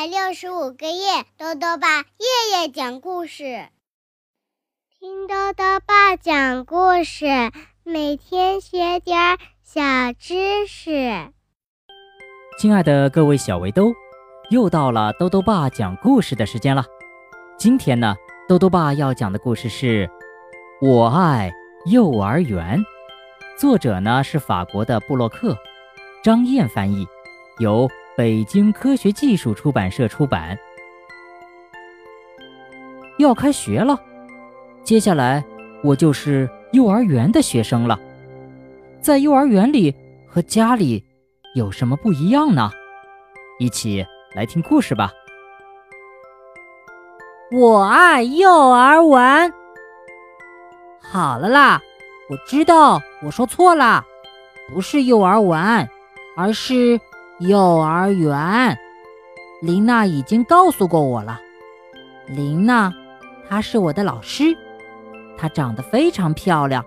百六十五个夜，豆豆爸夜夜讲故事，听豆豆爸讲故事，每天学点小知识。亲爱的各位小围兜，又到了豆豆爸讲故事的时间了。今天呢，豆豆爸要讲的故事是《我爱幼儿园》，作者呢是法国的布洛克，张燕翻译，由。北京科学技术出版社出版。要开学了，接下来我就是幼儿园的学生了。在幼儿园里和家里有什么不一样呢？一起来听故事吧。我爱幼儿园。好了啦，我知道我说错了，不是幼儿园，而是。幼儿园，琳娜已经告诉过我了。琳娜，她是我的老师，她长得非常漂亮，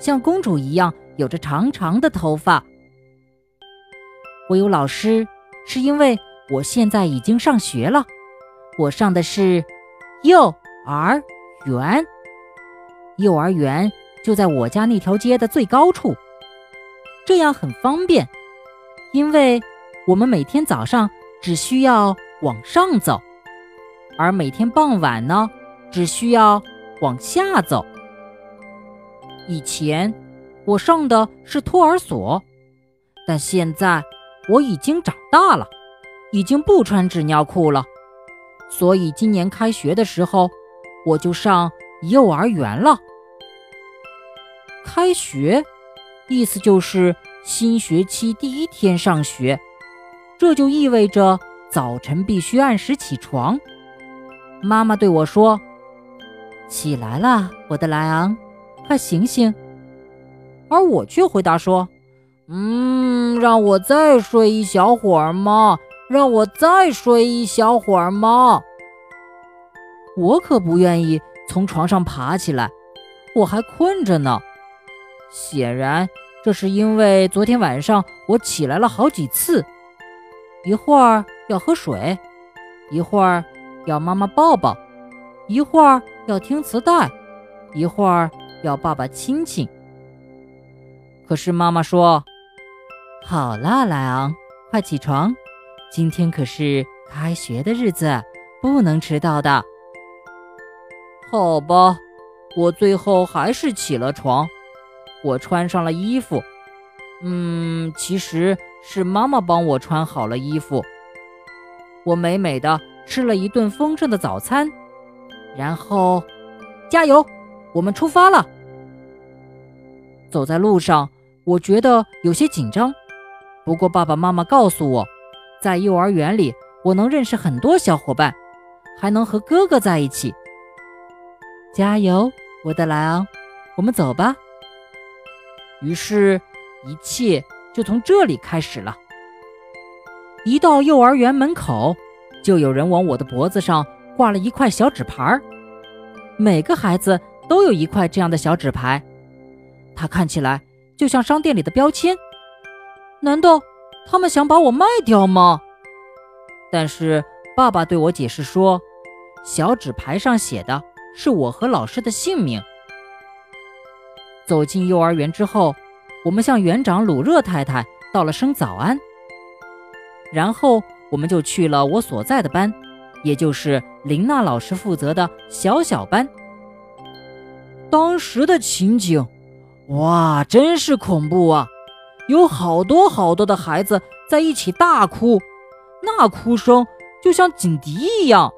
像公主一样，有着长长的头发。我有老师，是因为我现在已经上学了，我上的是幼儿园。幼儿园就在我家那条街的最高处，这样很方便，因为。我们每天早上只需要往上走，而每天傍晚呢，只需要往下走。以前我上的是托儿所，但现在我已经长大了，已经不穿纸尿裤了，所以今年开学的时候我就上幼儿园了。开学，意思就是新学期第一天上学。这就意味着早晨必须按时起床。妈妈对我说：“起来了，我的莱昂，快醒醒。”而我却回答说：“嗯，让我再睡一小会儿嘛，让我再睡一小会儿嘛。”我可不愿意从床上爬起来，我还困着呢。显然，这是因为昨天晚上我起来了好几次。一会儿要喝水，一会儿要妈妈抱抱，一会儿要听磁带，一会儿要爸爸亲亲。可是妈妈说：“好了，莱昂，快起床，今天可是开学的日子，不能迟到的。”好吧，我最后还是起了床，我穿上了衣服。嗯，其实。是妈妈帮我穿好了衣服，我美美的吃了一顿丰盛的早餐，然后，加油，我们出发了。走在路上，我觉得有些紧张，不过爸爸妈妈告诉我，在幼儿园里我能认识很多小伙伴，还能和哥哥在一起。加油，我的莱昂，我们走吧。于是，一切。就从这里开始了。一到幼儿园门口，就有人往我的脖子上挂了一块小纸牌。每个孩子都有一块这样的小纸牌，它看起来就像商店里的标签。难道他们想把我卖掉吗？但是爸爸对我解释说，小纸牌上写的是我和老师的姓名。走进幼儿园之后。我们向园长鲁热太太道了声早安，然后我们就去了我所在的班，也就是琳娜老师负责的小小班。当时的情景，哇，真是恐怖啊！有好多好多的孩子在一起大哭，那哭声就像警笛一样。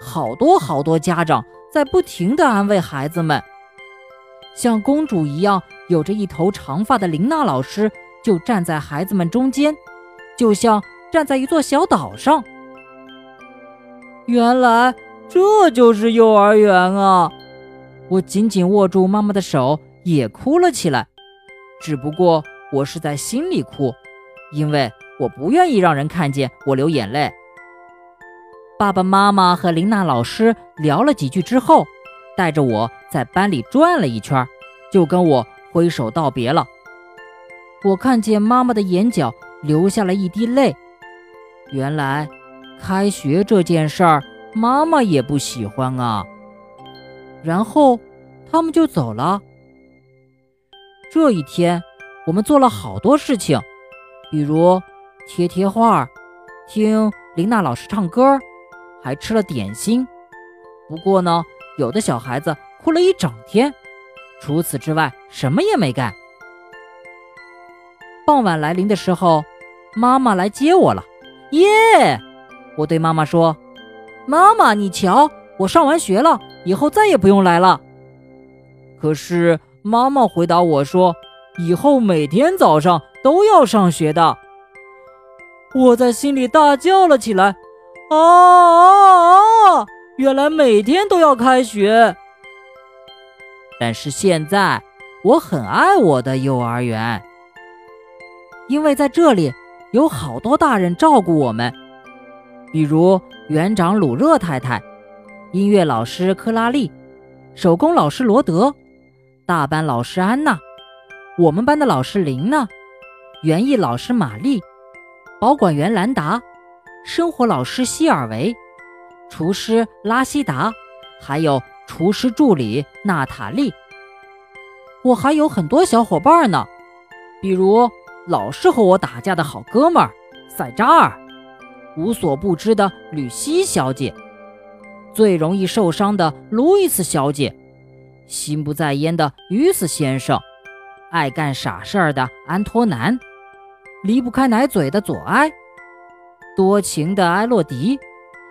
好多好多家长在不停地安慰孩子们。像公主一样有着一头长发的琳娜老师就站在孩子们中间，就像站在一座小岛上。原来这就是幼儿园啊！我紧紧握住妈妈的手，也哭了起来。只不过我是在心里哭，因为我不愿意让人看见我流眼泪。爸爸妈妈和琳娜老师聊了几句之后。带着我在班里转了一圈，就跟我挥手道别了。我看见妈妈的眼角流下了一滴泪，原来开学这件事儿，妈妈也不喜欢啊。然后他们就走了。这一天，我们做了好多事情，比如贴贴画、听琳娜老师唱歌，还吃了点心。不过呢，有的小孩子哭了一整天，除此之外什么也没干。傍晚来临的时候，妈妈来接我了，耶！我对妈妈说：“妈妈，你瞧，我上完学了，以后再也不用来了。”可是妈妈回答我说：“以后每天早上都要上学的。”我在心里大叫了起来：“啊啊啊！原来每天都要开学！”但是现在我很爱我的幼儿园，因为在这里有好多大人照顾我们。比如园长鲁热太太，音乐老师克拉丽，手工老师罗德，大班老师安娜，我们班的老师琳娜，园艺老师玛丽，保管员兰达，生活老师希尔维，厨师拉希达，还有厨师助理娜塔莉。我还有很多小伙伴呢，比如老是和我打架的好哥们儿塞扎尔。无所不知的吕西小姐，最容易受伤的路易斯小姐，心不在焉的于斯先生，爱干傻事儿的安托南，离不开奶嘴的左埃，多情的埃洛迪，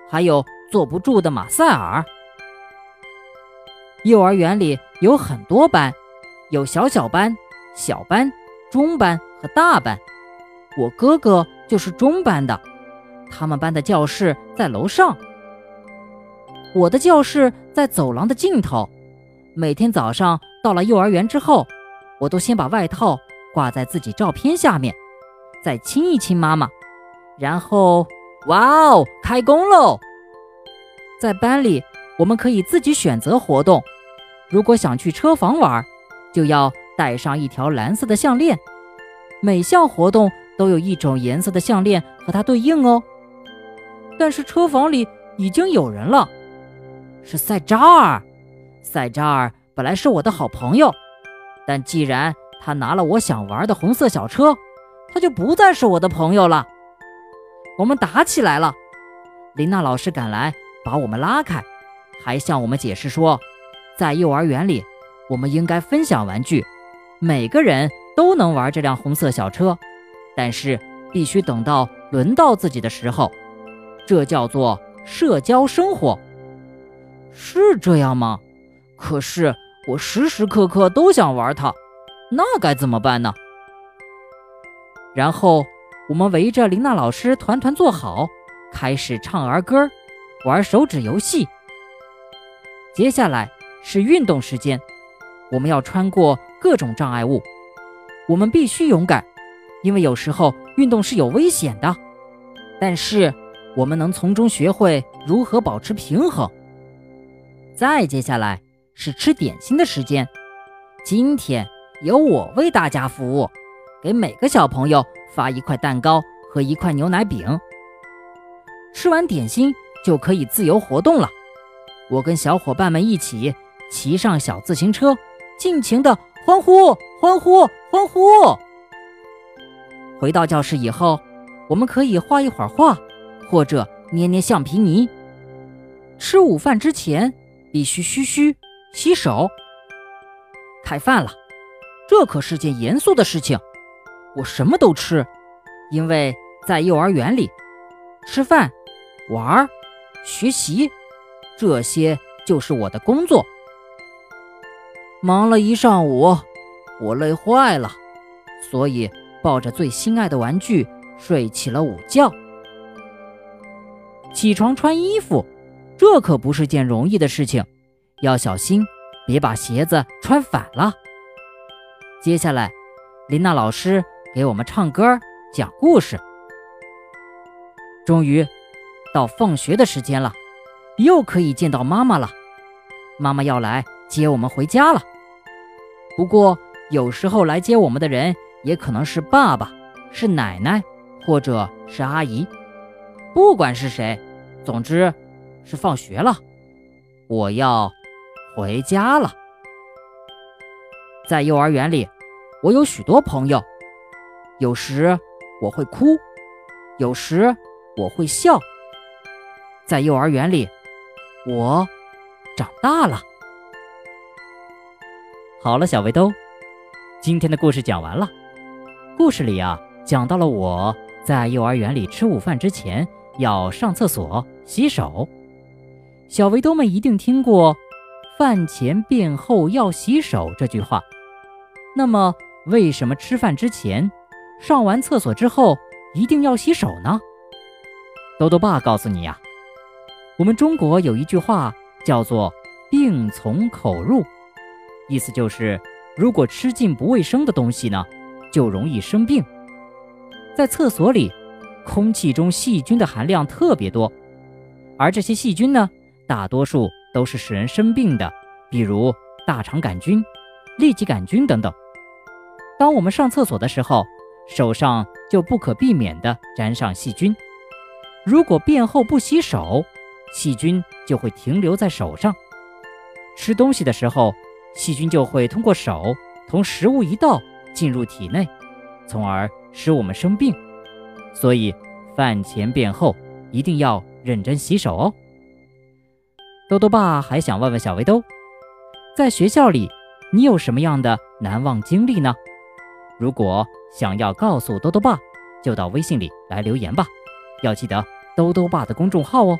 还有坐不住的马塞尔。幼儿园里有很多班，有小小班、小班、中班和大班。我哥哥就是中班的。他们班的教室在楼上，我的教室在走廊的尽头。每天早上到了幼儿园之后，我都先把外套挂在自己照片下面，再亲一亲妈妈，然后，哇哦，开工喽！在班里，我们可以自己选择活动。如果想去车房玩，就要带上一条蓝色的项链。每项活动都有一种颜色的项链和它对应哦。但是车房里已经有人了，是塞扎尔。塞扎尔本来是我的好朋友，但既然他拿了我想玩的红色小车，他就不再是我的朋友了。我们打起来了，琳娜老师赶来把我们拉开，还向我们解释说，在幼儿园里我们应该分享玩具，每个人都能玩这辆红色小车，但是必须等到轮到自己的时候。这叫做社交生活，是这样吗？可是我时时刻刻都想玩它，那该怎么办呢？然后我们围着琳娜老师团团坐好，开始唱儿歌，玩手指游戏。接下来是运动时间，我们要穿过各种障碍物，我们必须勇敢，因为有时候运动是有危险的，但是。我们能从中学会如何保持平衡。再接下来是吃点心的时间，今天由我为大家服务，给每个小朋友发一块蛋糕和一块牛奶饼。吃完点心就可以自由活动了。我跟小伙伴们一起骑上小自行车，尽情的欢呼、欢呼、欢呼。回到教室以后，我们可以画一会儿画。或者捏捏橡皮泥。吃午饭之前必须嘘嘘洗手。开饭了，这可是件严肃的事情。我什么都吃，因为在幼儿园里，吃饭、玩儿、学习，这些就是我的工作。忙了一上午，我累坏了，所以抱着最心爱的玩具睡起了午觉。起床穿衣服，这可不是件容易的事情，要小心，别把鞋子穿反了。接下来，琳娜老师给我们唱歌、讲故事。终于，到放学的时间了，又可以见到妈妈了。妈妈要来接我们回家了。不过，有时候来接我们的人也可能是爸爸、是奶奶，或者是阿姨。不管是谁，总之是放学了，我要回家了。在幼儿园里，我有许多朋友，有时我会哭，有时我会笑。在幼儿园里，我长大了。好了，小围兜，今天的故事讲完了。故事里啊，讲到了我在幼儿园里吃午饭之前要上厕所洗手。小围兜们一定听过“饭前便后要洗手”这句话。那么，为什么吃饭之前、上完厕所之后一定要洗手呢？豆豆爸告诉你呀，我们中国有一句话叫做“病从口入”，意思就是，如果吃进不卫生的东西呢，就容易生病。在厕所里，空气中细菌的含量特别多，而这些细菌呢，大多数都是使人生病的，比如大肠杆菌、痢疾杆菌等等。当我们上厕所的时候，手上就不可避免地沾上细菌。如果便后不洗手，细菌就会停留在手上。吃东西的时候，细菌就会通过手同食物一道进入体内，从而使我们生病。所以，饭前便后一定要认真洗手哦。豆豆爸还想问问小围兜，在学校里，你有什么样的难忘经历呢？如果想要告诉兜兜爸，就到微信里来留言吧，要记得兜兜爸的公众号哦，